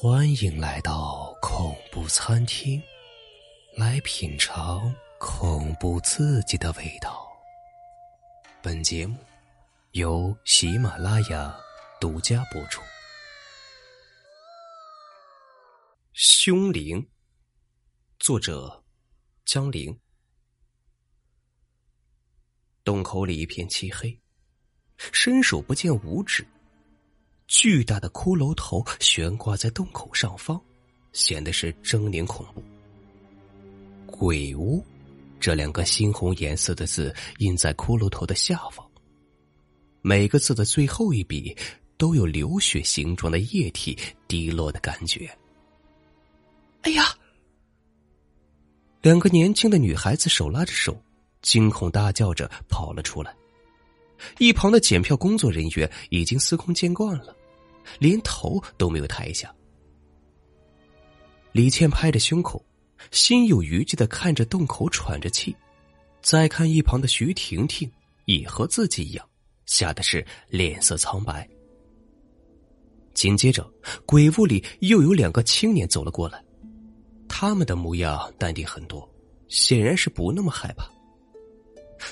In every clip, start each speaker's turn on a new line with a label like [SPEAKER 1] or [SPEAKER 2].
[SPEAKER 1] 欢迎来到恐怖餐厅，来品尝恐怖刺激的味道。本节目由喜马拉雅独家播出。凶灵，作者江陵。洞口里一片漆黑，伸手不见五指。巨大的骷髅头悬挂在洞口上方，显得是狰狞恐怖。鬼屋，这两个猩红颜色的字印在骷髅头的下方。每个字的最后一笔都有流血形状的液体滴落的感觉。哎呀！两个年轻的女孩子手拉着手，惊恐大叫着跑了出来。一旁的检票工作人员已经司空见惯了。连头都没有抬一下。李倩拍着胸口，心有余悸的看着洞口，喘着气。再看一旁的徐婷婷，也和自己一样，吓得是脸色苍白。紧接着，鬼屋里又有两个青年走了过来，他们的模样淡定很多，显然是不那么害怕。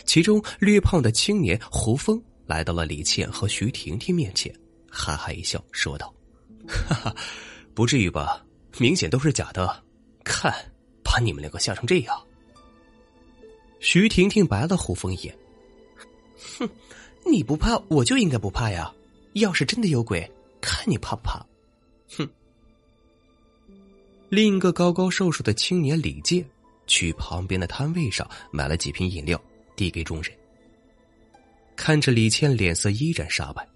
[SPEAKER 1] 其中略胖的青年胡峰来到了李倩和徐婷婷面前。哈哈一笑，说道：“哈哈，不至于吧？明显都是假的。看，把你们两个吓成这样。”徐婷婷白了胡峰一眼：“
[SPEAKER 2] 哼，你不怕，我就应该不怕呀。要是真的有鬼，看你怕不怕？”哼。
[SPEAKER 1] 另一个高高瘦瘦的青年李健去旁边的摊位上买了几瓶饮料，递给众人。看着李倩脸色依然煞白。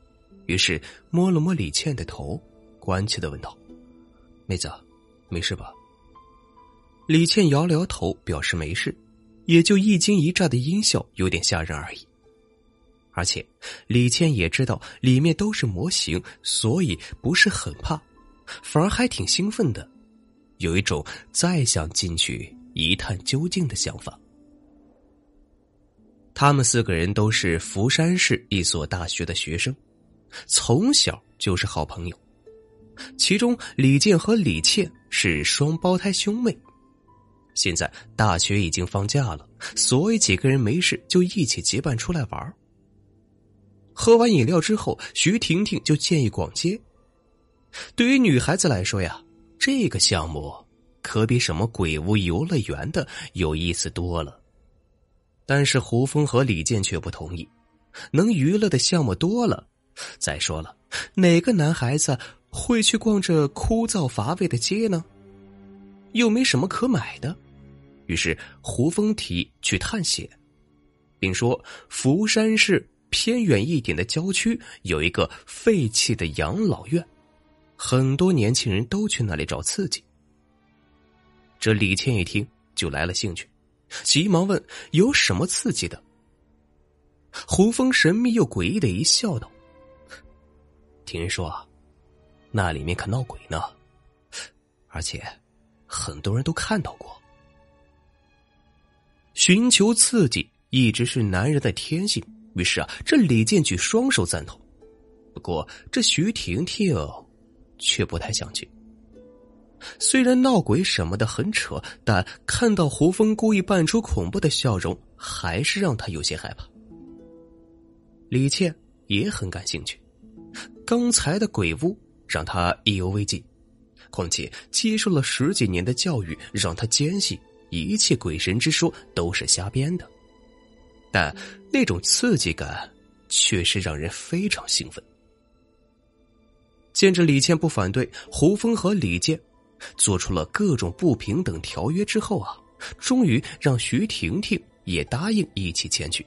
[SPEAKER 1] 于是摸了摸李倩的头，关切的问道：“妹子，没事吧？”李倩摇了摇头，表示没事，也就一惊一乍的音效有点吓人而已。而且李倩也知道里面都是模型，所以不是很怕，反而还挺兴奋的，有一种再想进去一探究竟的想法。他们四个人都是福山市一所大学的学生。从小就是好朋友，其中李健和李倩是双胞胎兄妹。现在大学已经放假了，所以几个人没事就一起结伴出来玩。喝完饮料之后，徐婷婷就建议逛街。对于女孩子来说呀，这个项目可比什么鬼屋游乐园的有意思多了。但是胡峰和李健却不同意，能娱乐的项目多了。再说了，哪个男孩子会去逛这枯燥乏味的街呢？又没什么可买的。于是胡峰提去探险，并说福山市偏远一点的郊区有一个废弃的养老院，很多年轻人都去那里找刺激。这李倩一听就来了兴趣，急忙问有什么刺激的。胡峰神秘又诡异的一笑，道。听人说啊，那里面可闹鬼呢，而且很多人都看到过。寻求刺激一直是男人的天性，于是啊，这李健举双手赞同。不过这徐婷婷却不太想去。虽然闹鬼什么的很扯，但看到胡峰故意扮出恐怖的笑容，还是让他有些害怕。李倩也很感兴趣。刚才的鬼屋让他意犹未尽，况且接受了十几年的教育，让他坚信一切鬼神之说都是瞎编的。但那种刺激感确实让人非常兴奋。见着李倩不反对，胡峰和李健做出了各种不平等条约之后啊，终于让徐婷婷也答应一起前去。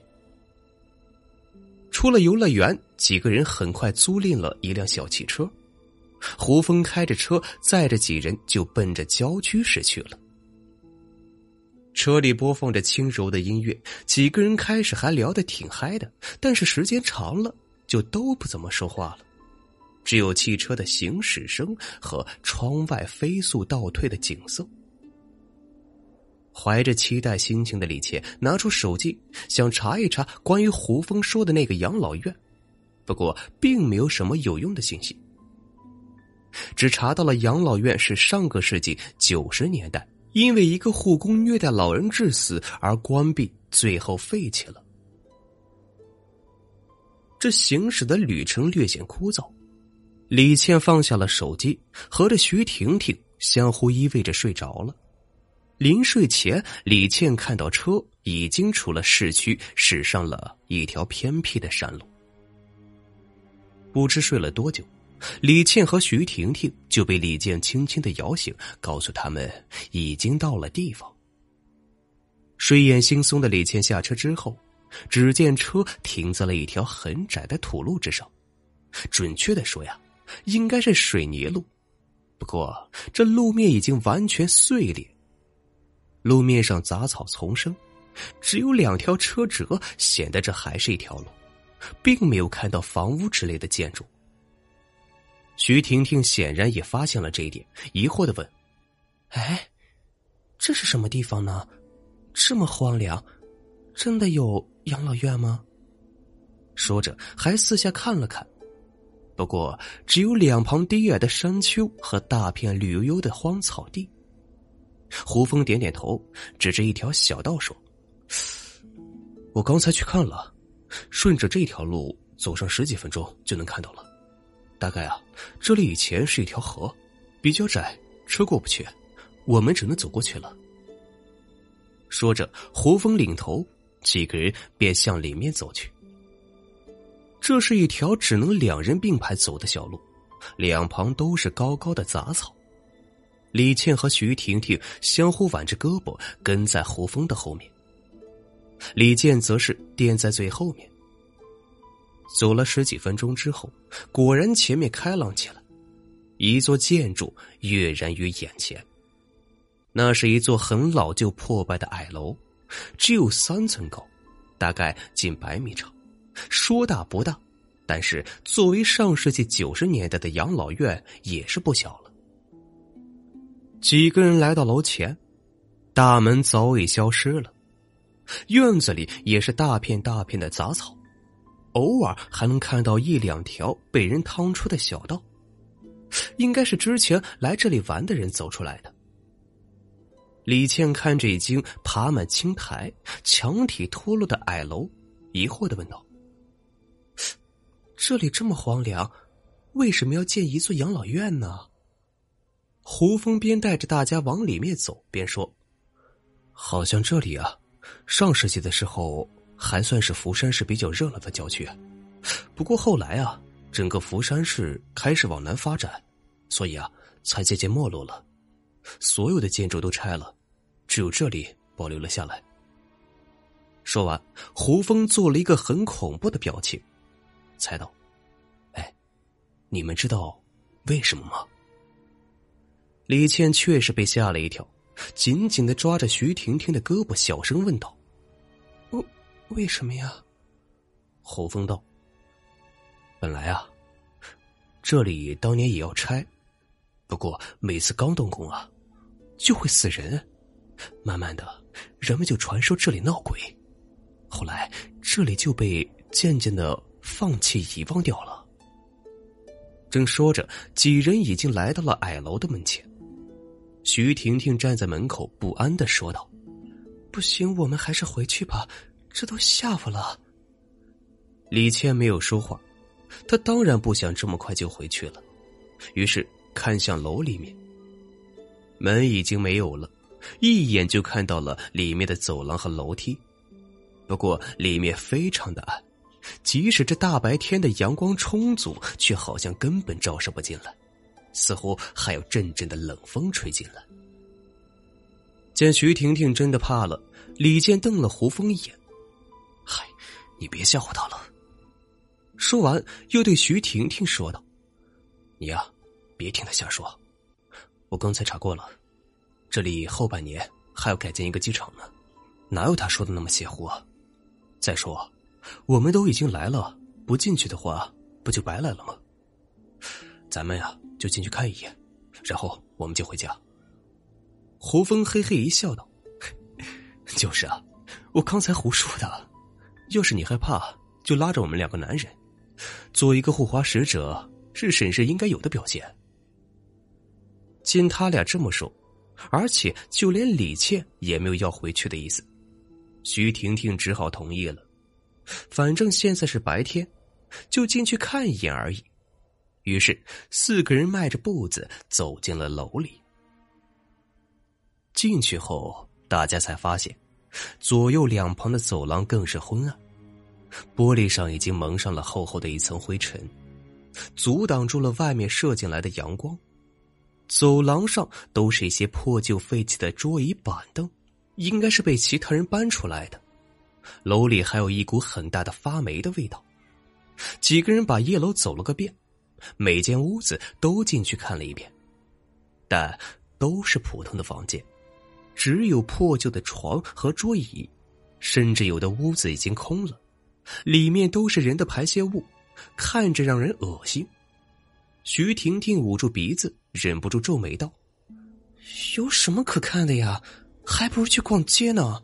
[SPEAKER 1] 出了游乐园，几个人很快租赁了一辆小汽车。胡峰开着车载着几人就奔着郊区市去了。车里播放着轻柔的音乐，几个人开始还聊得挺嗨的，但是时间长了就都不怎么说话了，只有汽车的行驶声和窗外飞速倒退的景色。怀着期待心情的李倩拿出手机，想查一查关于胡峰说的那个养老院，不过并没有什么有用的信息。只查到了养老院是上个世纪九十年代因为一个护工虐待老人致死而关闭，最后废弃了。这行驶的旅程略显枯燥，李倩放下了手机，和着徐婷婷相互依偎着睡着了。临睡前，李倩看到车已经出了市区，驶上了一条偏僻的山路。不知睡了多久，李倩和徐婷婷就被李健轻轻的摇醒，告诉他们已经到了地方。睡眼惺忪的李倩下车之后。只见车停在了一条很窄的土路之上，准确的说呀，应该是水泥路。不过这路面已经完全碎裂，路面上杂草丛生，只有两条车辙，显得这还是一条路，并没有看到房屋之类的建筑。徐婷婷显然也发现了这一点，疑惑的问：“
[SPEAKER 2] 哎，这是什么地方呢？这么荒凉，真的有？”养老院吗？
[SPEAKER 1] 说着，还四下看了看。不过，只有两旁低矮的山丘和大片绿油油的荒草地。胡峰点点头，指着一条小道说：“我刚才去看了，顺着这条路走上十几分钟就能看到了。大概啊，这里以前是一条河，比较窄，车过不去，我们只能走过去了。”说着，胡峰领头。几个人便向里面走去。这是一条只能两人并排走的小路，两旁都是高高的杂草。李倩和徐婷婷相互挽着胳膊，跟在胡峰的后面。李健则是垫在最后面。走了十几分钟之后，果然前面开朗起来，一座建筑跃然于眼前。那是一座很老旧破败的矮楼。只有三层高，大概近百米长，说大不大，但是作为上世纪九十年代的养老院也是不小了。几个人来到楼前，大门早已消失了，院子里也是大片大片的杂草，偶尔还能看到一两条被人趟出的小道，应该是之前来这里玩的人走出来的。李倩看着已经爬满青苔、墙体脱落的矮楼，疑惑的问道：“
[SPEAKER 2] 这里这么荒凉，为什么要建一座养老院呢？”
[SPEAKER 1] 胡峰边带着大家往里面走边说：“好像这里啊，上世纪的时候还算是福山市比较热闹的郊区，不过后来啊，整个福山市开始往南发展，所以啊，才渐渐没落了。”所有的建筑都拆了，只有这里保留了下来。说完，胡峰做了一个很恐怖的表情，猜道：“哎，你们知道为什么吗？”李倩确实被吓了一跳，紧紧的抓着徐婷婷的胳膊，小声问道：“
[SPEAKER 2] 为为什么呀？”
[SPEAKER 1] 侯峰道：“本来啊，这里当年也要拆，不过每次刚动工啊。”就会死人，慢慢的，人们就传说这里闹鬼，后来这里就被渐渐的放弃遗忘掉了。正说着，几人已经来到了矮楼的门前。徐婷婷站在门口，不安的说道：“
[SPEAKER 2] 不行，我们还是回去吧，这都下午了。”
[SPEAKER 1] 李倩没有说话，她当然不想这么快就回去了，于是看向楼里面。门已经没有了，一眼就看到了里面的走廊和楼梯。不过里面非常的暗，即使这大白天的阳光充足，却好像根本照射不进来，似乎还有阵阵的冷风吹进来。见徐婷婷真的怕了，李健瞪了胡峰一眼：“嗨，你别吓唬他了。”说完，又对徐婷婷说道：“你呀，别听他瞎说。”我刚才查过了，这里后半年还要改建一个机场呢，哪有他说的那么邪乎啊？再说，我们都已经来了，不进去的话，不就白来了吗？咱们呀，就进去看一眼，然后我们就回家。胡峰嘿嘿一笑道：“ 就是啊，我刚才胡说的。要是你害怕，就拉着我们两个男人，做一个护花使者，是婶婶应该有的表现。”见他俩这么说，而且就连李倩也没有要回去的意思，徐婷婷只好同意了。反正现在是白天，就进去看一眼而已。于是四个人迈着步子走进了楼里。进去后，大家才发现，左右两旁的走廊更是昏暗，玻璃上已经蒙上了厚厚的一层灰尘，阻挡住了外面射进来的阳光。走廊上都是一些破旧废弃的桌椅板凳，应该是被其他人搬出来的。楼里还有一股很大的发霉的味道。几个人把一楼走了个遍，每间屋子都进去看了一遍，但都是普通的房间，只有破旧的床和桌椅，甚至有的屋子已经空了，里面都是人的排泄物，看着让人恶心。徐婷婷捂住鼻子，忍不住皱眉道：“
[SPEAKER 2] 有什么可看的呀？还不如去逛街呢。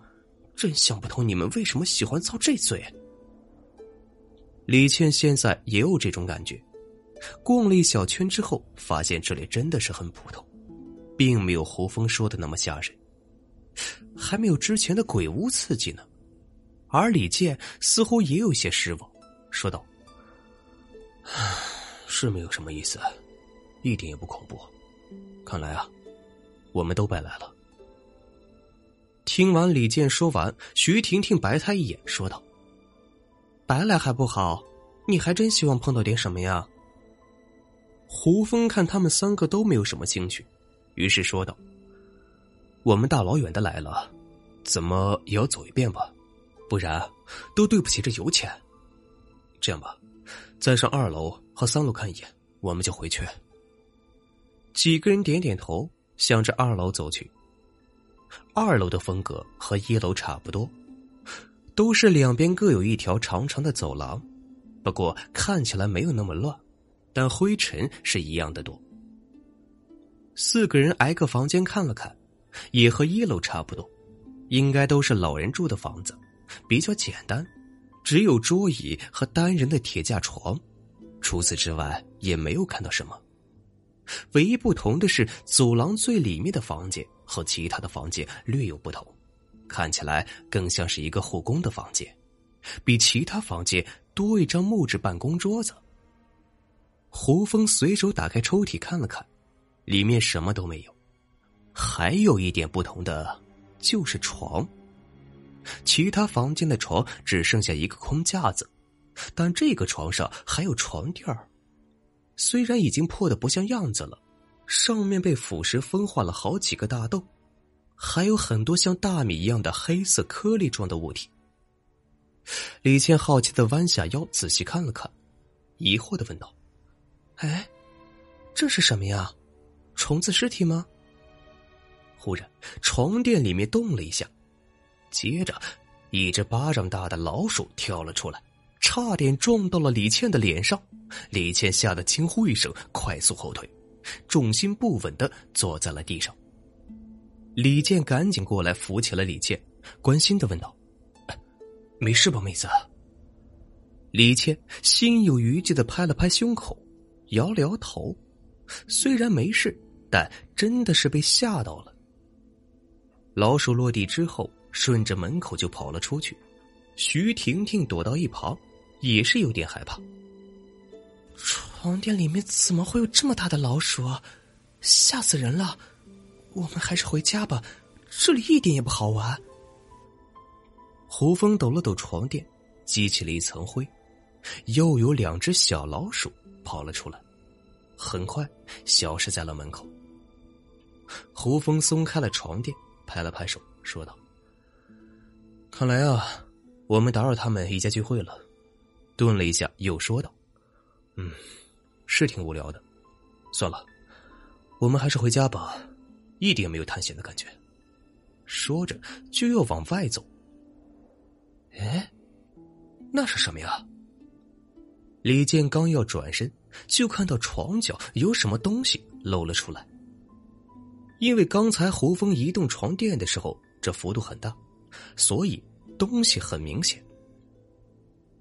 [SPEAKER 2] 真想不通你们为什么喜欢遭这罪。”
[SPEAKER 1] 李倩现在也有这种感觉，逛了一小圈之后，发现这里真的是很普通，并没有胡峰说的那么吓人，还没有之前的鬼屋刺激呢。而李健似乎也有些失望，说道：“。”是没有什么意思，一点也不恐怖。看来啊，我们都白来了。听完李健说完，徐婷婷白他一眼，说道：“
[SPEAKER 2] 白来还不好，你还真希望碰到点什么呀？”
[SPEAKER 1] 胡峰看他们三个都没有什么兴趣，于是说道：“我们大老远的来了，怎么也要走一遍吧？不然都对不起这油钱。这样吧。”再上二楼和三楼看一眼，我们就回去。几个人点点头，向着二楼走去。二楼的风格和一楼差不多，都是两边各有一条长长的走廊，不过看起来没有那么乱，但灰尘是一样的多。四个人挨个房间看了看，也和一楼差不多，应该都是老人住的房子，比较简单。只有桌椅和单人的铁架床，除此之外也没有看到什么。唯一不同的是，走廊最里面的房间和其他的房间略有不同，看起来更像是一个护工的房间，比其他房间多一张木质办公桌子。胡峰随手打开抽屉看了看，里面什么都没有。还有一点不同的，就是床。其他房间的床只剩下一个空架子，但这个床上还有床垫儿，虽然已经破的不像样子了，上面被腐蚀风化了好几个大洞，还有很多像大米一样的黑色颗粒状的物体。李倩好奇的弯下腰仔细看了看，疑惑的问道：“
[SPEAKER 2] 哎，这是什么呀？虫子尸体吗？”
[SPEAKER 1] 忽然，床垫里面动了一下。接着，一只巴掌大的老鼠跳了出来，差点撞到了李倩的脸上。李倩吓得惊呼一声，快速后退，重心不稳的坐在了地上。李健赶紧过来扶起了李倩，关心的问道：“没事吧，妹子？”李倩心有余悸的拍了拍胸口，摇了摇头，虽然没事，但真的是被吓到了。老鼠落地之后。顺着门口就跑了出去，徐婷婷躲到一旁，也是有点害怕。
[SPEAKER 2] 床垫里面怎么会有这么大的老鼠？啊？吓死人了！我们还是回家吧，这里一点也不好玩。
[SPEAKER 1] 胡峰抖了抖床垫，激起了一层灰，又有两只小老鼠跑了出来，很快消失在了门口。胡峰松开了床垫，拍了拍手，说道。看来啊，我们打扰他们一家聚会了。顿了一下，又说道：“嗯，是挺无聊的。算了，我们还是回家吧，一点没有探险的感觉。”说着就要往外走。哎，那是什么呀？李健刚要转身，就看到床角有什么东西露了出来。因为刚才胡峰移动床垫的时候，这幅度很大。所以东西很明显。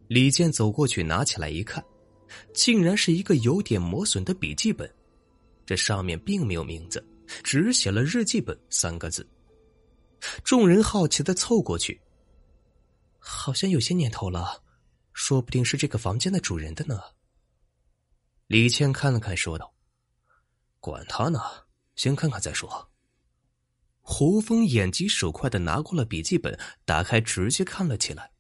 [SPEAKER 1] 李健走过去拿起来一看，竟然是一个有点磨损的笔记本，这上面并没有名字，只写了“日记本”三个字。众人好奇的凑过去，
[SPEAKER 2] 好像有些年头了，说不定是这个房间的主人的呢。
[SPEAKER 1] 李倩看了看，说道：“管他呢，先看看再说。”胡峰眼疾手快的拿过了笔记本，打开直接看了起来。